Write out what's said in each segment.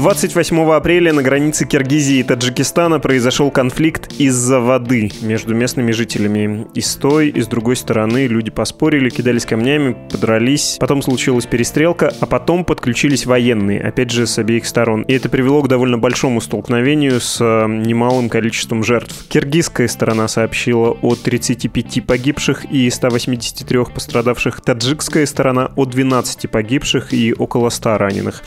28 апреля на границе Киргизии и Таджикистана произошел конфликт из-за воды между местными жителями. И с той, и с другой стороны люди поспорили, кидались камнями, подрались. Потом случилась перестрелка, а потом подключились военные, опять же, с обеих сторон. И это привело к довольно большому столкновению с э, немалым количеством жертв. Киргизская сторона сообщила о 35 погибших и 183 пострадавших. Таджикская сторона о 12 погибших и около 100 раненых.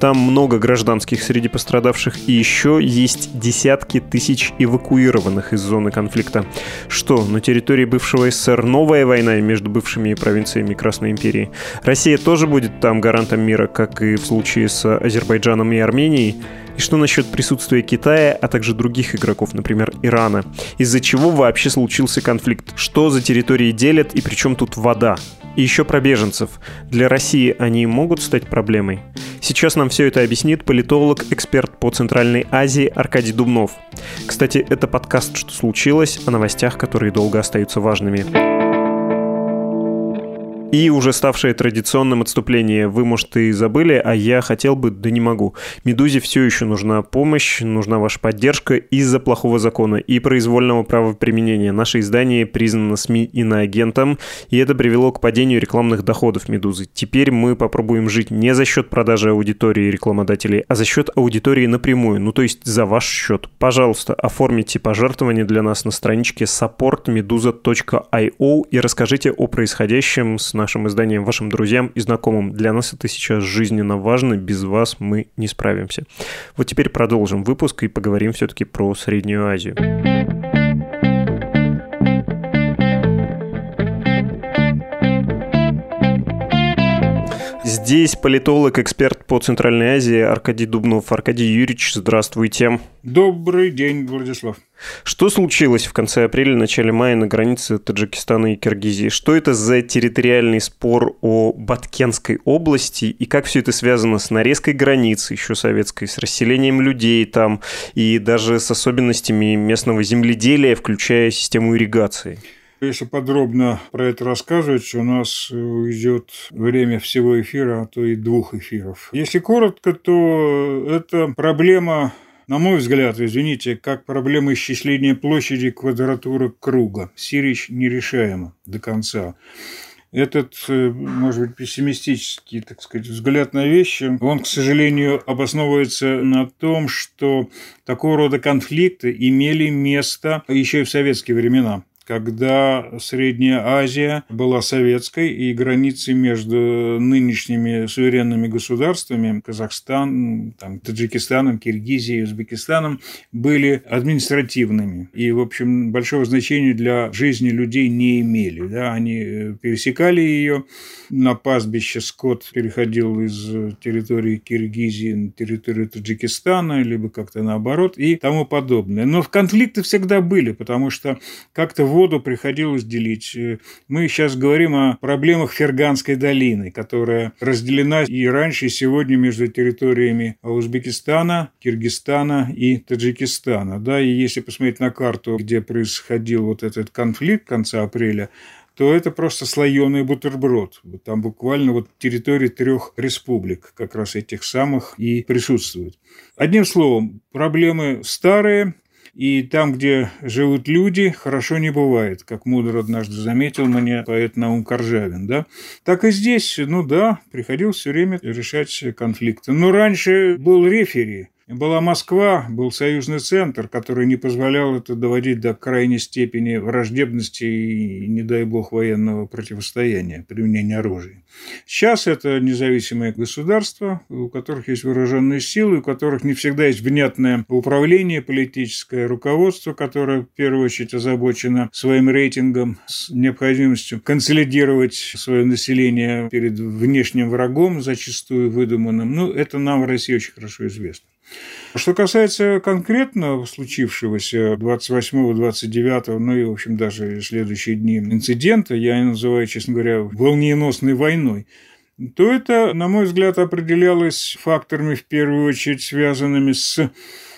Там много граждан гражданских среди пострадавших, и еще есть десятки тысяч эвакуированных из зоны конфликта. Что, на территории бывшего СССР новая война между бывшими провинциями Красной империи? Россия тоже будет там гарантом мира, как и в случае с Азербайджаном и Арменией? И что насчет присутствия Китая, а также других игроков, например, Ирана? Из-за чего вообще случился конфликт? Что за территории делят и при чем тут вода? И еще про беженцев. Для России они могут стать проблемой? Сейчас нам все это объяснит политолог, эксперт по Центральной Азии Аркадий Дубнов. Кстати, это подкаст «Что случилось?» о новостях, которые долго остаются важными. И уже ставшее традиционным отступление. Вы, может, и забыли, а я хотел бы, да не могу. «Медузе» все еще нужна помощь, нужна ваша поддержка из-за плохого закона и произвольного правоприменения. Наше издание признано СМИ иноагентом, и это привело к падению рекламных доходов «Медузы». Теперь мы попробуем жить не за счет продажи аудитории рекламодателей, а за счет аудитории напрямую, ну то есть за ваш счет. Пожалуйста, оформите пожертвование для нас на страничке supportmeduza.io и расскажите о происходящем с нашим изданием вашим друзьям и знакомым. Для нас это сейчас жизненно важно, без вас мы не справимся. Вот теперь продолжим выпуск и поговорим все-таки про Среднюю Азию. Здесь политолог, эксперт по Центральной Азии Аркадий Дубнов. Аркадий Юрьевич, здравствуйте. Добрый день, Владислав. Что случилось в конце апреля, начале мая на границе Таджикистана и Киргизии? Что это за территориальный спор о Баткенской области и как все это связано с нарезкой границы еще советской, с расселением людей там и даже с особенностями местного земледелия, включая систему ирригации? Если подробно про это рассказывать, у нас уйдет время всего эфира, а то и двух эфиров. Если коротко, то это проблема на мой взгляд, извините, как проблема исчисления площади квадратуры круга. Сирич нерешаема до конца. Этот, э, может быть, пессимистический, так сказать, взгляд на вещи, он, к сожалению, обосновывается на том, что такого рода конфликты имели место еще и в советские времена когда Средняя Азия была советской, и границы между нынешними суверенными государствами, Казахстан, там, Таджикистаном, Киргизией, Узбекистаном, были административными. И, в общем, большого значения для жизни людей не имели. Да? Они э, пересекали ее, на пастбище скот переходил из территории Киргизии на территорию Таджикистана, либо как-то наоборот, и тому подобное. Но конфликты всегда были, потому что как-то воду приходилось делить. Мы сейчас говорим о проблемах Ферганской долины, которая разделена и раньше, и сегодня между территориями Узбекистана, Киргизстана и Таджикистана. Да, и если посмотреть на карту, где происходил вот этот конфликт конца апреля, то это просто слоеный бутерброд. Там буквально вот территории трех республик как раз этих самых и присутствуют. Одним словом, проблемы старые, и там, где живут люди, хорошо не бывает, как мудро однажды заметил мне поэт Наум Коржавин. Да? Так и здесь, ну да, приходилось все время решать конфликты. Но раньше был рефери, Была Москва, был союзный центр, который не позволял это доводить до крайней степени враждебности и, не дай бог, военного противостояния, применения оружия. Сейчас это независимые государства, у которых есть вооруженные силы, у которых не всегда есть внятное управление, политическое руководство, которое в первую очередь озабочено своим рейтингом, с необходимостью консолидировать свое население перед внешним врагом, зачастую выдуманным. Ну, это нам в России очень хорошо известно. Что касается конкретно случившегося 28-29, ну и, в общем, даже следующие дни инцидента, я называю, честно говоря, волненосной войной, то это, на мой взгляд, определялось факторами, в первую очередь, связанными с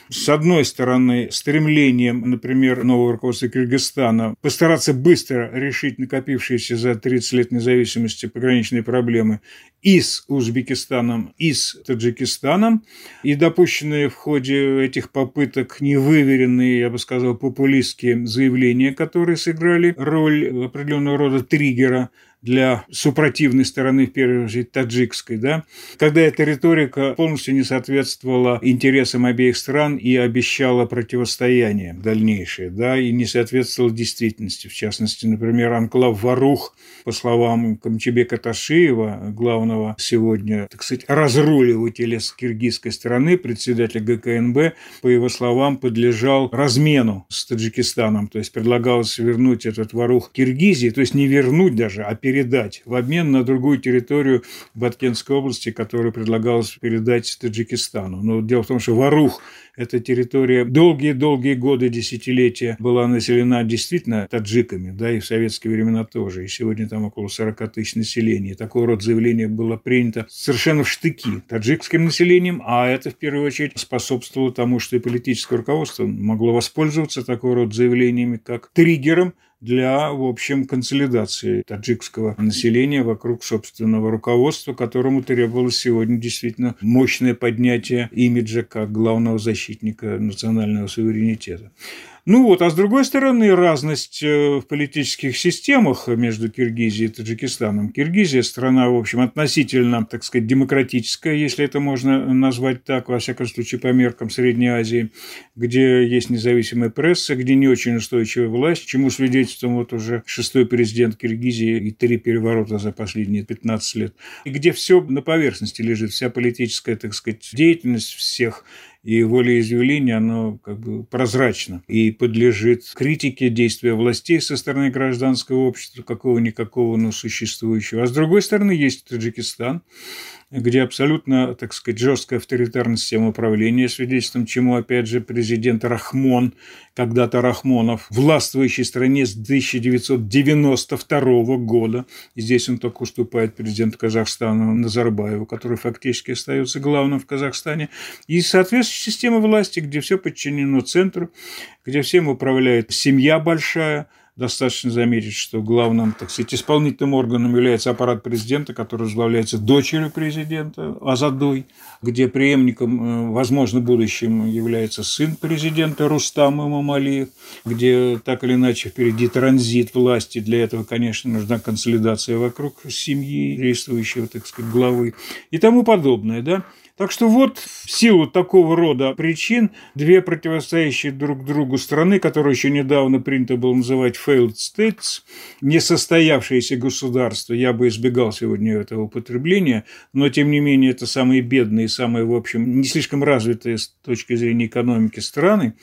с одной стороны, стремлением, например, нового руководства Кыргызстана постараться быстро решить накопившиеся за 30 лет независимости пограничные проблемы и с Узбекистаном, и с Таджикистаном, и допущенные в ходе этих попыток невыверенные, я бы сказал, популистские заявления, которые сыграли роль определенного рода триггера для супротивной стороны, в первую очередь, таджикской, да, когда эта риторика полностью не соответствовала интересам обеих стран и обещала противостояние дальнейшее, да, и не соответствовала действительности. В частности, например, анклав Варух, по словам Камчебека Ташиева, главного сегодня, так сказать, разруливателя с киргизской стороны, председателя ГКНБ, по его словам, подлежал размену с Таджикистаном, то есть предлагалось вернуть этот Варух Киргизии, то есть не вернуть даже, а передать передать в обмен на другую территорию Баткенской области, которую предлагалось передать Таджикистану. Но дело в том, что Варух эта территория долгие-долгие годы, десятилетия была населена действительно таджиками, да, и в советские времена тоже. И сегодня там около 40 тысяч населения. Такого рода заявление было принято совершенно в штыки таджикским населением, а это в первую очередь способствовало тому, что и политическое руководство могло воспользоваться такого рода заявлениями как триггером для, в общем, консолидации таджикского населения вокруг собственного руководства, которому требовалось сегодня действительно мощное поднятие имиджа как главного защитника национального суверенитета. Ну вот, а с другой стороны, разность э, в политических системах между Киргизией и Таджикистаном. Киргизия – страна, в общем, относительно, так сказать, демократическая, если это можно назвать так, во всяком случае, по меркам Средней Азии, где есть независимая пресса, где не очень устойчивая власть, чему свидетельством вот уже шестой президент Киргизии и три переворота за последние 15 лет, и где все на поверхности лежит, вся политическая, так сказать, деятельность всех и волеизъявление, оно как бы прозрачно и подлежит критике действия властей со стороны гражданского общества, какого-никакого, но существующего. А с другой стороны, есть Таджикистан, где абсолютно, так сказать, жесткая авторитарная система управления, свидетельством чему, опять же, президент Рахмон, когда-то Рахмонов, властвующей стране с 1992 года, и здесь он только уступает президенту Казахстана Назарбаеву, который фактически остается главным в Казахстане, и соответствующая система власти, где все подчинено центру, где всем управляет семья большая, достаточно заметить, что главным, так сказать, исполнительным органом является аппарат президента, который возглавляется дочерью президента Азадой, где преемником, э, возможно, будущим является сын президента Рустам Имамалиев, где так или иначе впереди транзит власти. Для этого, конечно, нужна консолидация вокруг семьи действующего, так сказать, главы и тому подобное, да. Так что вот в силу такого рода причин две противостоящие друг другу страны, которые еще недавно принято было называть failed states, несостоявшиеся государства, я бы избегал сегодня этого употребления, но тем не менее это самые бедные, самые, в общем, не слишком развитые с точки зрения экономики страны,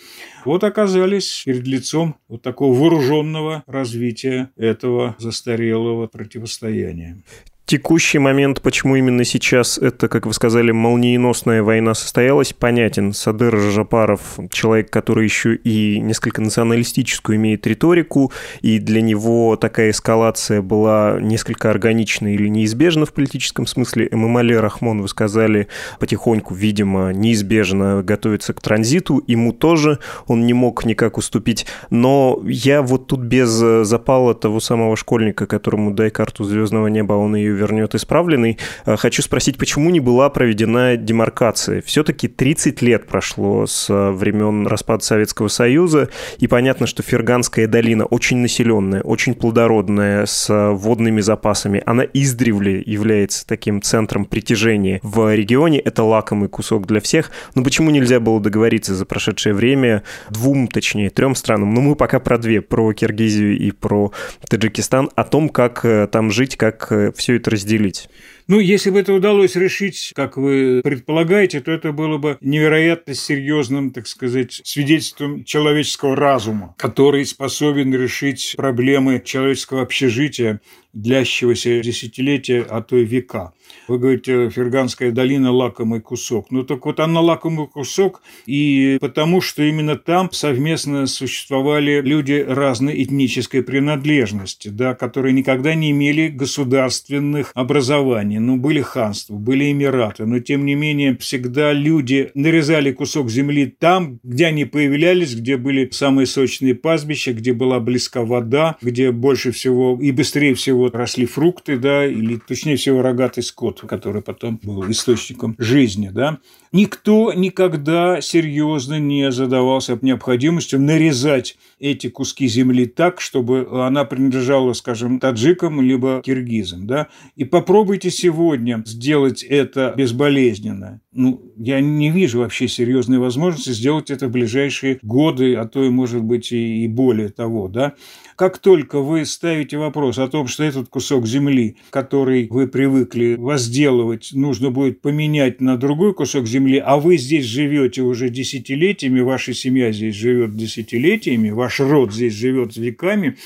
вот оказались перед лицом вот такого вооруженного развития этого застарелого противостояния. Текущий момент, почему именно сейчас это, как вы сказали, молниеносная война состоялась, понятен. Садыр Жапаров – человек, который еще и несколько националистическую имеет риторику, и для него такая эскалация была несколько органична или неизбежна в политическом смысле. Эмамали Рахмон, вы сказали, потихоньку, видимо, неизбежно готовится к транзиту. Ему тоже он не мог никак уступить. Но я вот тут без запала того самого школьника, которому дай карту звездного неба, он ее ее вернет исправленной. Э, хочу спросить, почему не была проведена демаркация? Все-таки 30 лет прошло с э, времен распада Советского Союза, и понятно, что Ферганская долина очень населенная, очень плодородная, с водными запасами. Она издревле является таким центром притяжения в регионе. Это лакомый кусок для всех. Но почему нельзя было договориться за прошедшее время двум, точнее, трем странам? Ну, мы пока про две, про Киргизию и про Таджикистан, о том, как э, там жить, как э, все это разделить. Ну, если бы это удалось решить, как вы предполагаете, то это было бы невероятно серьезным, так сказать, свидетельством человеческого разума, который способен решить проблемы человеческого общежития, длящегося десятилетия, а то и века. Вы говорите, Ферганская долина – лакомый кусок. Ну так вот она лакомый кусок, и потому что именно там совместно существовали люди разной этнической принадлежности, да, которые никогда не имели государственных образований. Ну, были ханства, были эмираты, но тем не менее всегда люди нарезали кусок земли там, где они появлялись, где были самые сочные пастбища, где была близка вода, где больше всего и быстрее всего росли фрукты, да, или точнее всего рогатый скот, который потом был источником жизни, да, никто никогда серьезно не задавался необходимостью нарезать эти куски земли так, чтобы она принадлежала, скажем, таджикам либо киргизам, да, и попробуйте сегодня сделать это безболезненно. Ну, я не вижу вообще серьезной возможности сделать это в ближайшие годы, а то и, может быть, и более того, да. Как только вы ставите вопрос о том, что этот кусок земли, который вы привыкли возделывать, нужно будет поменять на другой кусок земли, а вы здесь живете уже десятилетиями, ваша семья здесь живет десятилетиями, ваш род здесь живет веками,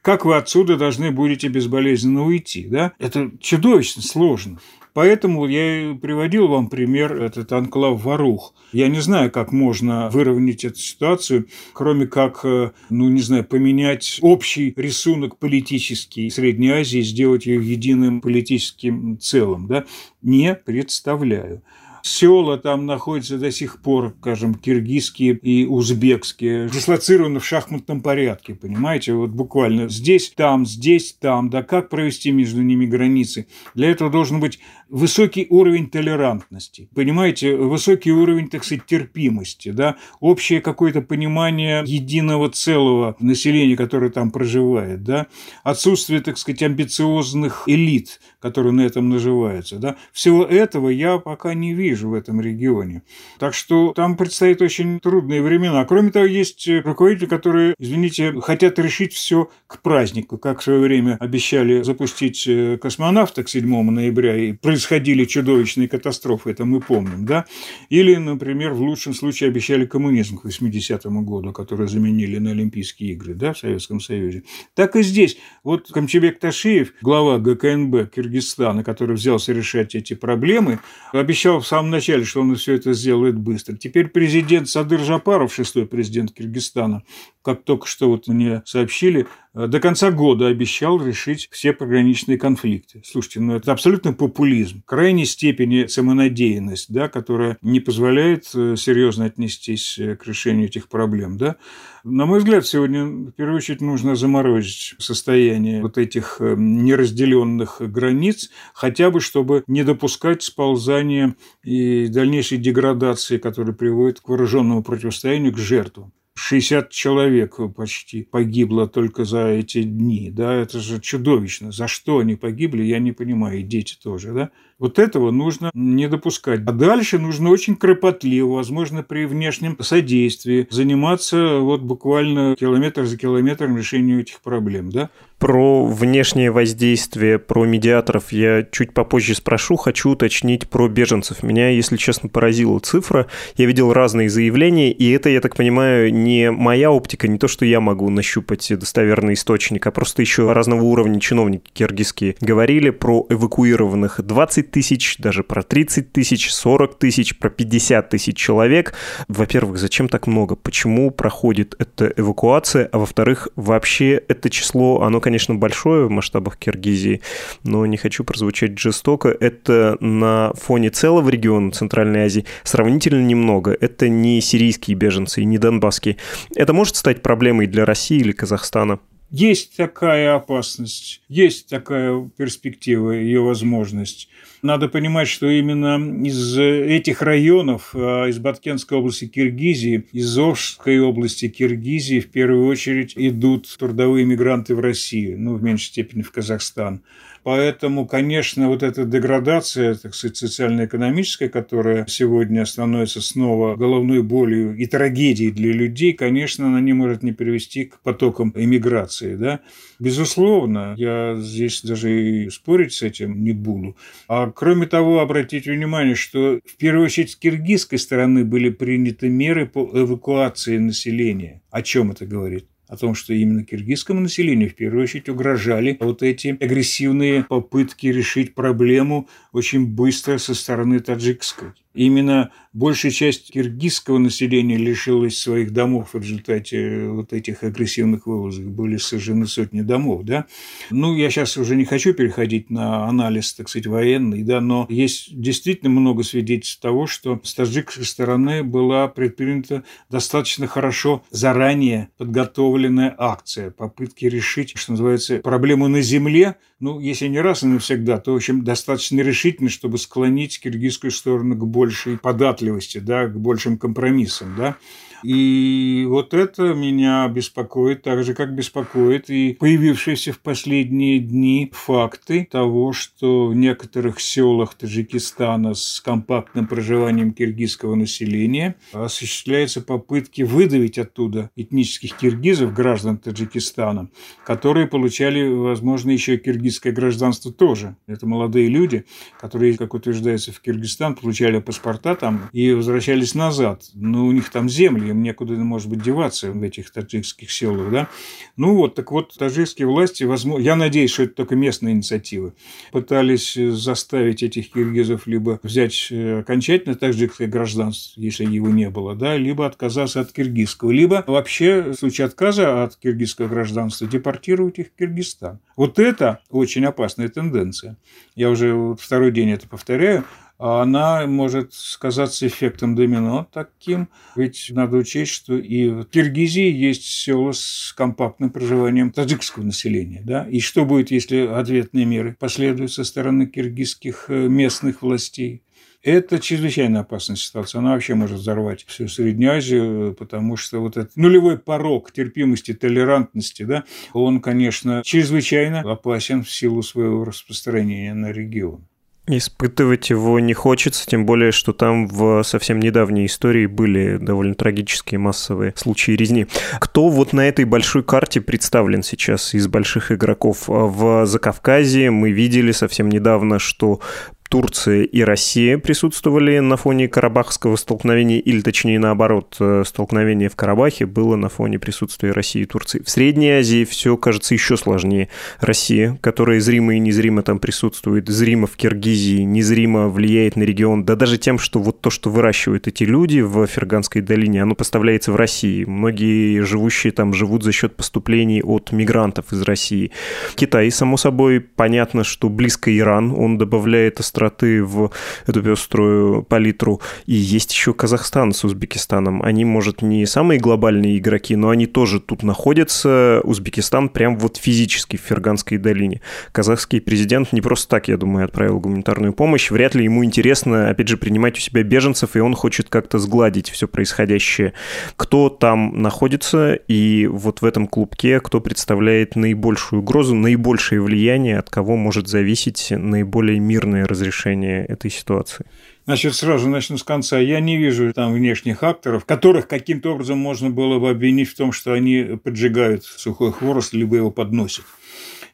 как вы отсюда должны будете безболезненно уйти? Да? Это чудовищно сложно. Поэтому я приводил вам пример этот анклав Варух. Я не знаю, как можно выровнять эту ситуацию, кроме как, э, ну, не знаю, поменять общий рисунок политический Средней Азии, сделать ее единым политическим целым. Да? Не представляю села там находятся до сих пор, скажем, киргизские и узбекские, дислоцированы в шахматном порядке, понимаете, вот буквально здесь, там, здесь, там, да как провести между ними границы? Для этого должен быть высокий уровень толерантности, понимаете, высокий уровень, так сказать, терпимости, да, общее какое-то понимание единого целого населения, которое там проживает, да, отсутствие, так сказать, амбициозных элит, которые на этом наживаются, да, всего этого я пока не вижу в этом регионе. Так что там предстоят очень трудные времена. Кроме того, есть руководители, которые, извините, хотят решить все к празднику, как в свое время обещали запустить э, космонавта к 7 ноября и происходили чудовищные катастрофы, это мы помним, да? Или, например, в лучшем случае обещали коммунизм к 80-му году, который заменили на Олимпийские игры, да, в Советском Союзе. Так и здесь. Вот Камчебек Ташиев, глава ГКНБ Киргизстана, который взялся решать эти проблемы, обещал в самом начале, что он все это сделает быстро. Теперь президент Садыр Жапаров, шестой президент Киргизстана, как только что вот мне сообщили, до конца года обещал решить все пограничные конфликты. Слушайте, ну это абсолютно популизм, крайней степени самонадеянность, да, которая не позволяет э, серьезно отнестись э, к решению этих проблем. Да. На мой взгляд, сегодня в первую очередь нужно заморозить состояние вот этих неразделенных границ, хотя бы чтобы не допускать сползания и дальнейшей деградации, которая приводит к вооруженному противостоянию, к жертвам. 60 человек почти погибло только за эти дни, да, это же чудовищно. За что они погибли, я не понимаю, и дети тоже, да. Вот этого нужно не допускать. А дальше нужно очень кропотливо, возможно, при внешнем содействии заниматься вот буквально километр за километром решению этих проблем, да. Про внешнее воздействие, про медиаторов я чуть попозже спрошу. Хочу уточнить про беженцев. Меня, если честно, поразила цифра. Я видел разные заявления, и это, я так понимаю, не моя оптика, не то, что я могу нащупать достоверный источник, а просто еще разного уровня чиновники киргизские говорили про эвакуированных 20 тысяч, даже про 30 тысяч, 40 тысяч, про 50 тысяч человек. Во-первых, зачем так много? Почему проходит эта эвакуация? А во-вторых, вообще это число, оно конечно, большое в масштабах Киргизии, но не хочу прозвучать жестоко. Это на фоне целого региона Центральной Азии сравнительно немного. Это не сирийские беженцы и не донбасские. Это может стать проблемой для России или Казахстана? Есть такая опасность, есть такая перспектива, ее возможность. Надо понимать, что именно из этих районов, а, из Баткенской области Киргизии, из Ожской области Киргизии в первую очередь идут трудовые мигранты в Россию, ну, в меньшей степени в Казахстан. Поэтому, конечно, вот эта деградация, так сказать, социально-экономическая, которая сегодня становится снова головной болью и трагедией для людей, конечно, она не может не привести к потокам иммиграции. Да? Безусловно, я здесь даже и спорить с этим не буду. А кроме того, обратите внимание, что в первую очередь с киргизской стороны были приняты меры по эвакуации населения. О чем это говорит? О том, что именно киргизскому населению в первую очередь угрожали вот эти агрессивные попытки решить проблему очень быстро со стороны таджикской. Именно большая часть киргизского населения лишилась своих домов в результате вот этих агрессивных вылазок. Были сожжены сотни домов, да. Ну, я сейчас уже не хочу переходить на анализ, так сказать, военный, да, но есть действительно много свидетельств того, что с таджикской стороны была предпринята достаточно хорошо заранее подготовленная акция, попытки решить, что называется, проблему на земле, ну, если не раз и навсегда, то, в общем, достаточно решительно, чтобы склонить киргизскую сторону к большей податливости, да, к большим компромиссам, да. И вот это меня беспокоит, так же, как беспокоит и появившиеся в последние дни факты того, что в некоторых селах Таджикистана с компактным проживанием киргизского населения осуществляются попытки выдавить оттуда этнических киргизов, граждан Таджикистана, которые получали, возможно, еще киргизское гражданство тоже. Это молодые люди, которые, как утверждается, в Киргизстан получали паспорта там и возвращались назад. Но у них там земли, им некуда, может быть, деваться в этих таджикских селах, да. Ну вот, так вот, таджикские власти, возможно, я надеюсь, что это только местные инициативы, пытались заставить этих киргизов либо взять э, окончательно таджикское гражданство, если его не было, да, либо отказаться от киргизского, либо вообще в случае отказа от киргизского гражданства депортировать их в Киргизстан. Вот это очень опасная тенденция. Я уже второй день это повторяю она может сказаться эффектом домино таким. Ведь надо учесть, что и в Киргизии есть села с компактным проживанием таджикского населения. Да? И что будет, если ответные меры последуют со стороны киргизских э, местных властей? Это чрезвычайно опасная ситуация. Она вообще может взорвать всю Среднюю Азию, потому что вот этот нулевой порог терпимости, толерантности, да, он, конечно, чрезвычайно опасен в силу своего распространения на регион. Испытывать его не хочется, тем более, что там в совсем недавней истории были довольно трагические массовые случаи резни. Кто вот на этой большой карте представлен сейчас из больших игроков? В Закавказье мы видели совсем недавно, что Турция и Россия присутствовали на фоне карабахского столкновения, или точнее наоборот, э, столкновение в Карабахе было на фоне присутствия России и Турции. В Средней Азии все кажется еще сложнее. Россия, которая зримо и незримо там присутствует, зримо в Киргизии, незримо влияет на регион, да даже тем, что вот то, что выращивают эти люди в Ферганской долине, оно поставляется в России. Многие живущие там живут за счет поступлений от мигрантов из России. Китай, само собой, понятно, что близко Иран, он добавляет остроты в эту пеструю палитру. И есть еще Казахстан с Узбекистаном. Они, может, не самые глобальные игроки, но они тоже тут находятся. Узбекистан прям вот физически в Ферганской долине. Казахский президент не просто так, я думаю, отправил гуманитарную помощь. Вряд ли ему интересно, опять же, принимать у себя беженцев, и он хочет как-то сгладить все происходящее. Кто там находится, и вот в этом клубке, кто представляет наибольшую угрозу, наибольшее влияние, от кого может зависеть наиболее мирное разрешение разрешения этой ситуации? Значит, сразу начну с конца. Я не вижу там внешних акторов, которых каким-то образом можно было бы обвинить в том, что они поджигают сухой хворост, либо его подносят.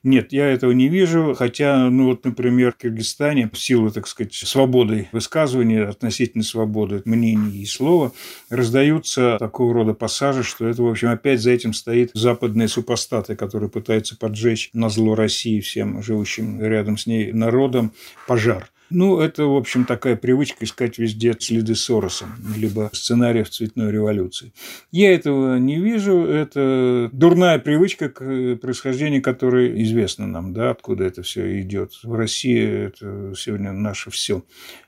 Нет, я этого не вижу, хотя, ну вот, например, в Киргизстане в силу, так сказать, свободы высказывания, относительно свободы мнений и слова, раздаются такого рода пассажи, что это, в общем, опять за этим стоит западные супостаты, которые пытаются поджечь на зло России всем живущим рядом с ней народом пожар. Ну, это, в общем, такая привычка искать везде следы Сороса, либо сценариев цветной революции. Я этого не вижу. Это дурная привычка, к происхождению которой известно нам, да, откуда это все идет. В России это сегодня наше все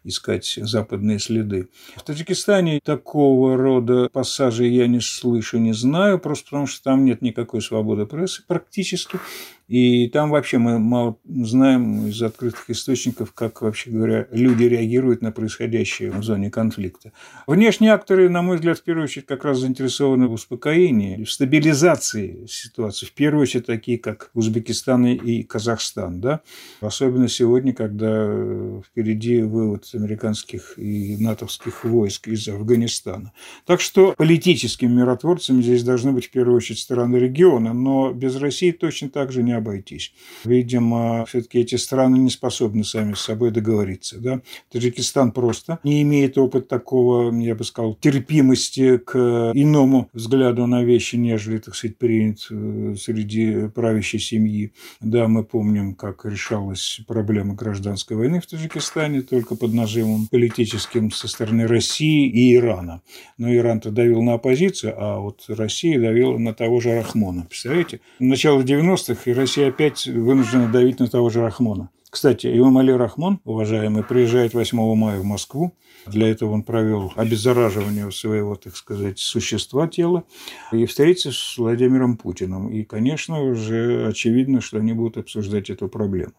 искать западные следы. В Таджикистане такого рода пассажей я не слышу, не знаю, просто потому что там нет никакой свободы прессы практически. И там вообще мы мало знаем из открытых источников, как, вообще говоря, люди реагируют на происходящее в зоне конфликта. Внешние акторы, на мой взгляд, в первую очередь как раз заинтересованы в успокоении, в стабилизации ситуации. В первую очередь такие, как Узбекистан и Казахстан. Да? Особенно сегодня, когда впереди вывод американских и натовских войск из Афганистана. Так что политическими миротворцами здесь должны быть в первую очередь страны региона, но без России точно так же не обойтись. Видимо, все-таки эти страны не способны сами с собой договориться. Да? Таджикистан просто не имеет опыта такого, я бы сказал, терпимости к иному взгляду на вещи, нежели, так сказать, принят э, среди правящей семьи. Да, мы помним, как решалась проблема гражданской войны в Таджикистане только под нажимом политическим со стороны России и Ирана. Но Иран-то давил на оппозицию, а вот Россия давила на того же Рахмона. Представляете? Начало 90-х Россия опять вынуждена давить на того же Рахмона. Кстати, Имам Али Рахмон, уважаемый, приезжает 8 мая в Москву. Для этого он провел обеззараживание своего, так сказать, существа тела и встретится с Владимиром Путиным. И, конечно, уже очевидно, что они будут обсуждать эту проблему.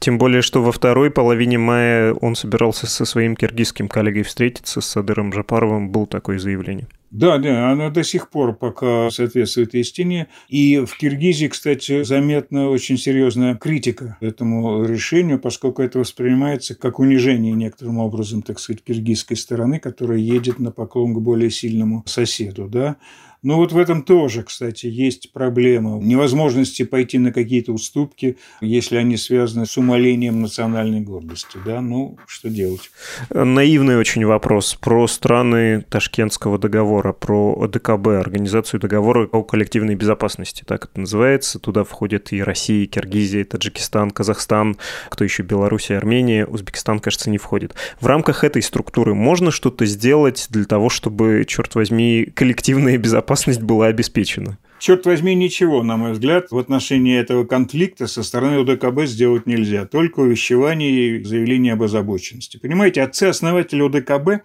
Тем более, что во второй половине мая он собирался со своим киргизским коллегой встретиться, с Садыром Жапаровым, было такое заявление. Да, да, она до сих пор пока соответствует истине. И в Киргизии, кстати, заметна очень серьезная критика этому решению, поскольку это воспринимается как унижение некоторым образом, так сказать, киргизской стороны, которая едет на поклон к более сильному соседу. Да? Но вот в этом тоже, кстати, есть проблема невозможности пойти на какие-то уступки, если они связаны с умолением национальной гордости. Да? Ну, что делать? Наивный очень вопрос про страны Ташкентского договора, про ОДКБ, Организацию договора о коллективной безопасности, так это называется. Туда входят и Россия, и Киргизия, и Таджикистан, Казахстан, кто еще, Беларусь, Армения, Узбекистан, кажется, не входит. В рамках этой структуры можно что-то сделать для того, чтобы, черт возьми, коллективная безопасность безопасность была обеспечена. Черт возьми, ничего, на мой взгляд, в отношении этого конфликта со стороны УДКБ сделать нельзя. Только увещевание и заявление об озабоченности. Понимаете, отцы-основатели УДКБ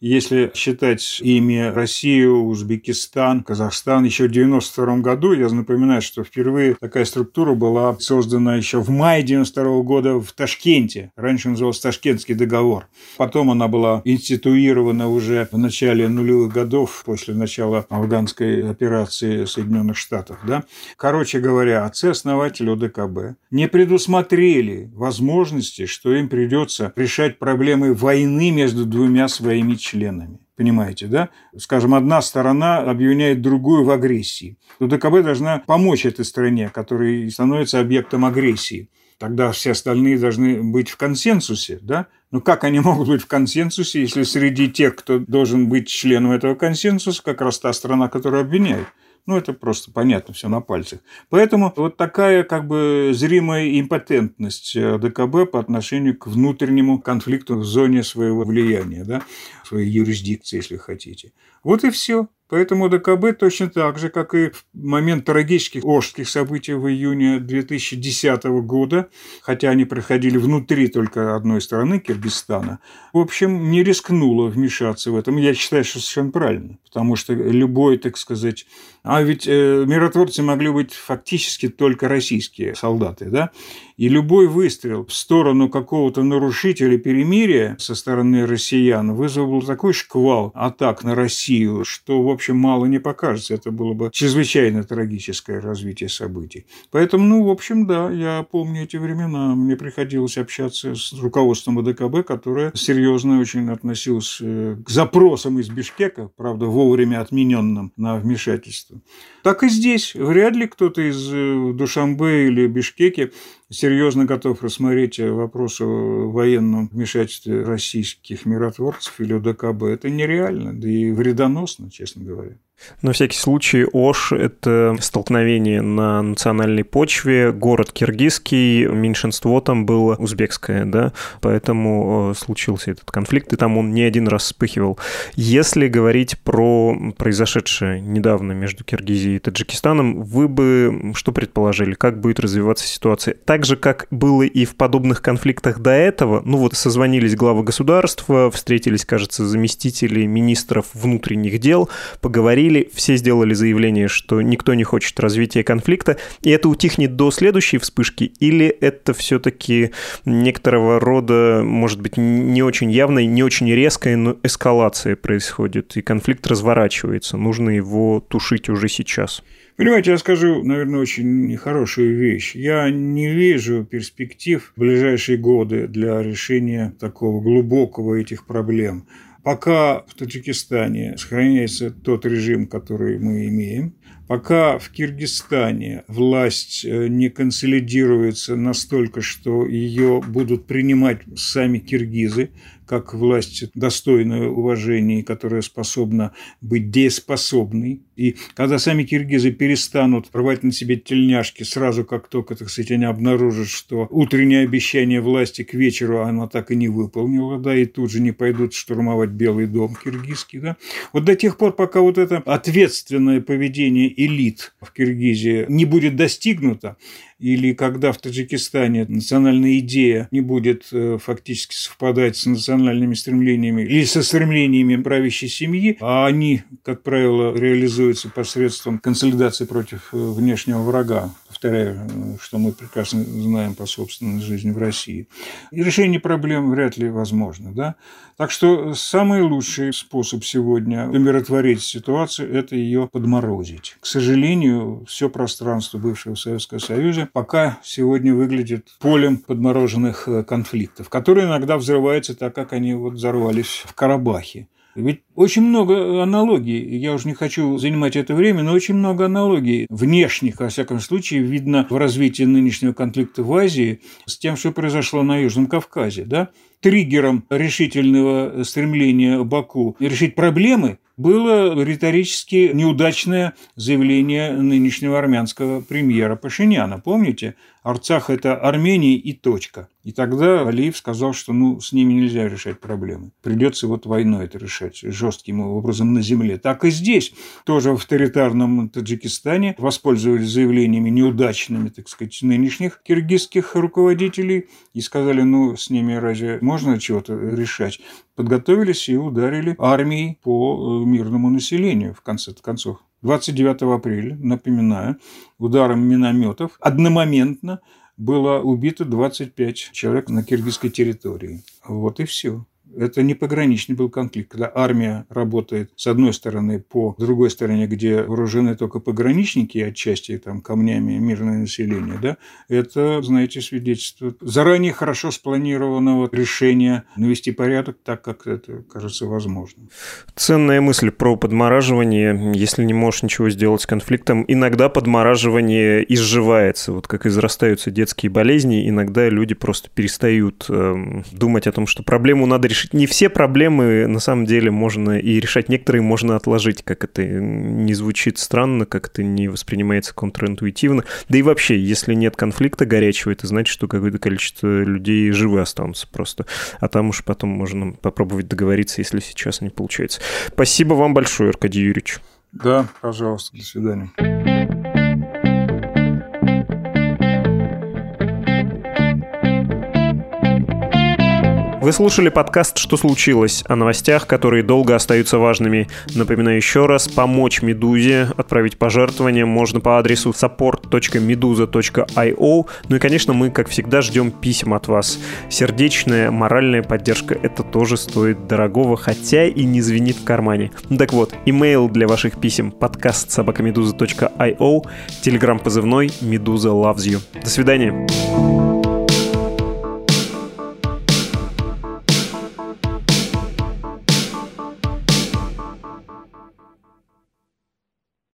если считать ими Россию, Узбекистан, Казахстан, еще в 1992 году, я напоминаю, что впервые такая структура была создана еще в мае 1992 года в Ташкенте. Раньше назывался Ташкентский договор. Потом она была институирована уже в начале нулевых годов, после начала афганской операции Соединенных Штатов. Да? Короче говоря, отцы-основатели ОДКБ не предусмотрели возможности, что им придется решать проблемы войны между двумя своими членами. Понимаете, да? Скажем, одна сторона обвиняет другую в агрессии. То ДКБ должна помочь этой стране, которая становится объектом агрессии. Тогда все остальные должны быть в консенсусе, да? Но как они могут быть в консенсусе, если среди тех, кто должен быть членом этого консенсуса, как раз та страна, которая обвиняет? Ну, это просто понятно, все на пальцах. Поэтому вот такая как бы зримая импотентность э, ДКБ по отношению к внутреннему конфликту в зоне своего влияния, да, своей юрисдикции, если хотите. Вот и все. Поэтому ДКБ точно так же, как и в момент трагических Ожских событий в июне 2010 года, хотя они проходили внутри только одной страны, Киргизстана, в общем, не рискнула вмешаться в этом. Я считаю, что совершенно правильно, потому что любой, так сказать... А ведь э, миротворцы могли быть фактически только российские солдаты, да? И любой выстрел в сторону какого-то нарушителя перемирия со стороны россиян вызвал такой шквал атак на Россию, что, в общем, мало не покажется. Это было бы чрезвычайно трагическое развитие событий. Поэтому, ну, в общем, да, я помню эти времена. Мне приходилось общаться с руководством АДКБ, которое серьезно очень относилось э, к запросам из Бишкека, правда, вовремя отмененным на вмешательство. Так и здесь. Вряд ли кто-то из э, Душамбе или Бишкеки серьезно готов рассмотреть вопрос о военном вмешательстве российских миротворцев или ОДКБ. Это нереально, да и вредоносно, честно говоря. На всякий случай, Ош — это столкновение на национальной почве, город киргизский, меньшинство там было узбекское, да, поэтому э, случился этот конфликт, и там он не один раз вспыхивал. Если говорить про произошедшее недавно между Киргизией и Таджикистаном, вы бы что предположили, как будет развиваться ситуация? Так же, как было и в подобных конфликтах до этого, ну вот созвонились главы государства, встретились, кажется, заместители министров внутренних дел, поговорили, поговорили, все сделали заявление, что никто не хочет развития конфликта, и это утихнет до следующей вспышки, или это все-таки некоторого рода, может быть, не очень явной, не очень резкая, но эскалация происходит, и конфликт разворачивается, нужно его тушить уже сейчас? Понимаете, я скажу, наверное, очень хорошую вещь. Я не вижу перспектив в ближайшие годы для решения такого глубокого этих проблем. Пока в Таджикистане сохраняется тот режим, который мы имеем, пока в Киргизстане власть э, не консолидируется настолько, что ее будут принимать сами киргизы, как власть достойная уважения, которая способна быть дееспособной. И когда сами киргизы перестанут рвать на себе тельняшки сразу, как только, так сказать, они обнаружат, что утреннее обещание власти к вечеру она так и не выполнила, да, и тут же не пойдут штурмовать Белый дом киргизский, да. Вот до тех пор, пока вот это ответственное поведение элит в Киргизии не будет достигнуто, или когда в Таджикистане национальная идея не будет э, фактически совпадать с национальными стремлениями или со стремлениями правящей семьи, а они, как правило, реализуются посредством консолидации против э, внешнего врага, повторяю, что мы прекрасно знаем по собственной жизни в России. И решение проблем вряд ли возможно. Да? Так что самый лучший способ сегодня умиротворить ситуацию – это ее подморозить. К сожалению, все пространство бывшего Советского Союза пока сегодня выглядит полем подмороженных э, конфликтов, которые иногда взрываются так, как они вот взорвались в Карабахе. Ведь очень много аналогий, я уже не хочу занимать это время, но очень много аналогий внешних, во всяком случае, видно в развитии нынешнего конфликта в Азии с тем, что произошло на Южном Кавказе. Да? Триггером решительного стремления Баку решить проблемы было риторически неудачное заявление нынешнего армянского премьера Пашиняна. Помните? Арцах – это Армения и точка. И тогда Алиев сказал, что ну, с ними нельзя решать проблемы. Придется вот войной это решать жестким образом на земле. Так и здесь, тоже в авторитарном Таджикистане, воспользовались заявлениями неудачными, так сказать, нынешних киргизских руководителей и сказали, ну, с ними разве можно чего-то решать? Подготовились и ударили армией по э, мирному населению, в конце концов. 29 апреля, напоминаю, ударом минометов одномоментно было убито 25 человек на киргизской территории. Вот и все. Это не пограничный был конфликт, когда армия работает с одной стороны по другой стороне, где вооружены только пограничники, отчасти там камнями мирное население, да, это, знаете, свидетельство заранее хорошо спланированного решения навести порядок так, как это кажется возможно. Ценная мысль про подмораживание. Если не можешь ничего сделать с конфликтом, иногда подмораживание изживается. Вот как израстаются детские болезни, иногда люди просто перестают э, думать о том, что проблему надо решить решить не все проблемы, на самом деле, можно и решать. Некоторые можно отложить, как это не звучит странно, как это не воспринимается контринтуитивно. Да и вообще, если нет конфликта горячего, это значит, что какое-то количество людей живы останутся просто. А там уж потом можно попробовать договориться, если сейчас не получается. Спасибо вам большое, Аркадий Юрьевич. Да, пожалуйста, до свидания. Вы слушали подкаст «Что случилось?» о новостях, которые долго остаются важными. Напоминаю еще раз, помочь «Медузе» отправить пожертвования можно по адресу support.meduza.io. Ну и, конечно, мы, как всегда, ждем писем от вас. Сердечная, моральная поддержка – это тоже стоит дорогого, хотя и не звенит в кармане. Так вот, имейл для ваших писем – подкаст собакамедуза.io, телеграм позывной «Медуза loves you». До свидания.